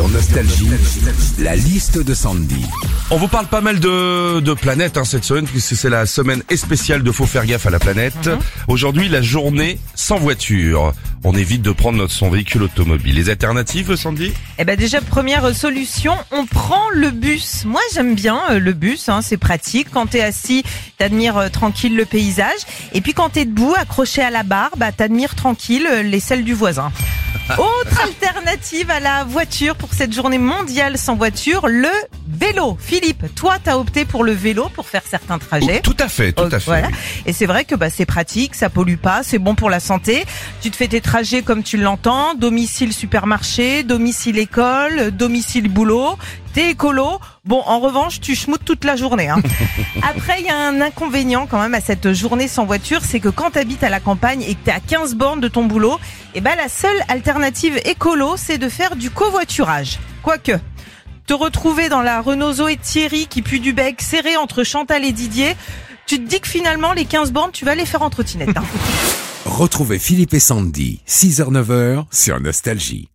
Sur Nostalgie, la liste de Sandy. On vous parle pas mal de, de planètes hein, cette semaine, puisque c'est la semaine spéciale de Faut faire gaffe à la planète. Mhm. Aujourd'hui, la journée sans voiture. On évite de prendre notre, son véhicule automobile. Les alternatives, Sandy? Eh ben déjà première solution, on prend le bus. Moi j'aime bien euh, le bus, hein, c'est pratique. Quand t'es assis, t'admires euh, tranquille le paysage. Et puis quand t'es debout, accroché à la barre, bah t'admires tranquille euh, les selles du voisin. Autre alternative à la voiture pour cette journée mondiale sans voiture, le vélo. Philippe, toi t'as opté pour le vélo pour faire certains trajets. Tout à fait, tout Oh, à fait. voilà. oui. Et c'est vrai que bah, c'est pratique, ça pollue pas, c'est bon pour la santé. Tu te fais tes trajets comme tu l'entends, domicile supermarché, domicile école, domicile boulot. T'es écolo. Bon, en revanche, tu schmoutes toute la journée. Hein. Après, il y a un inconvénient quand même à cette journée sans voiture, c'est que quand t'habites à la campagne et que t'es à 15 bornes de ton boulot, eh ben la seule alternative écolo, c'est de faire du covoiturage. Quoique, te retrouver dans la Renault Zoé Thierry qui pue du bec serré entre Chantal et Didier, tu te dis que finalement les 15 bornes, tu vas les faire en trottinette. hein. Retrouvez Philippe et Sandy, 6h-9h sur Nostalgie.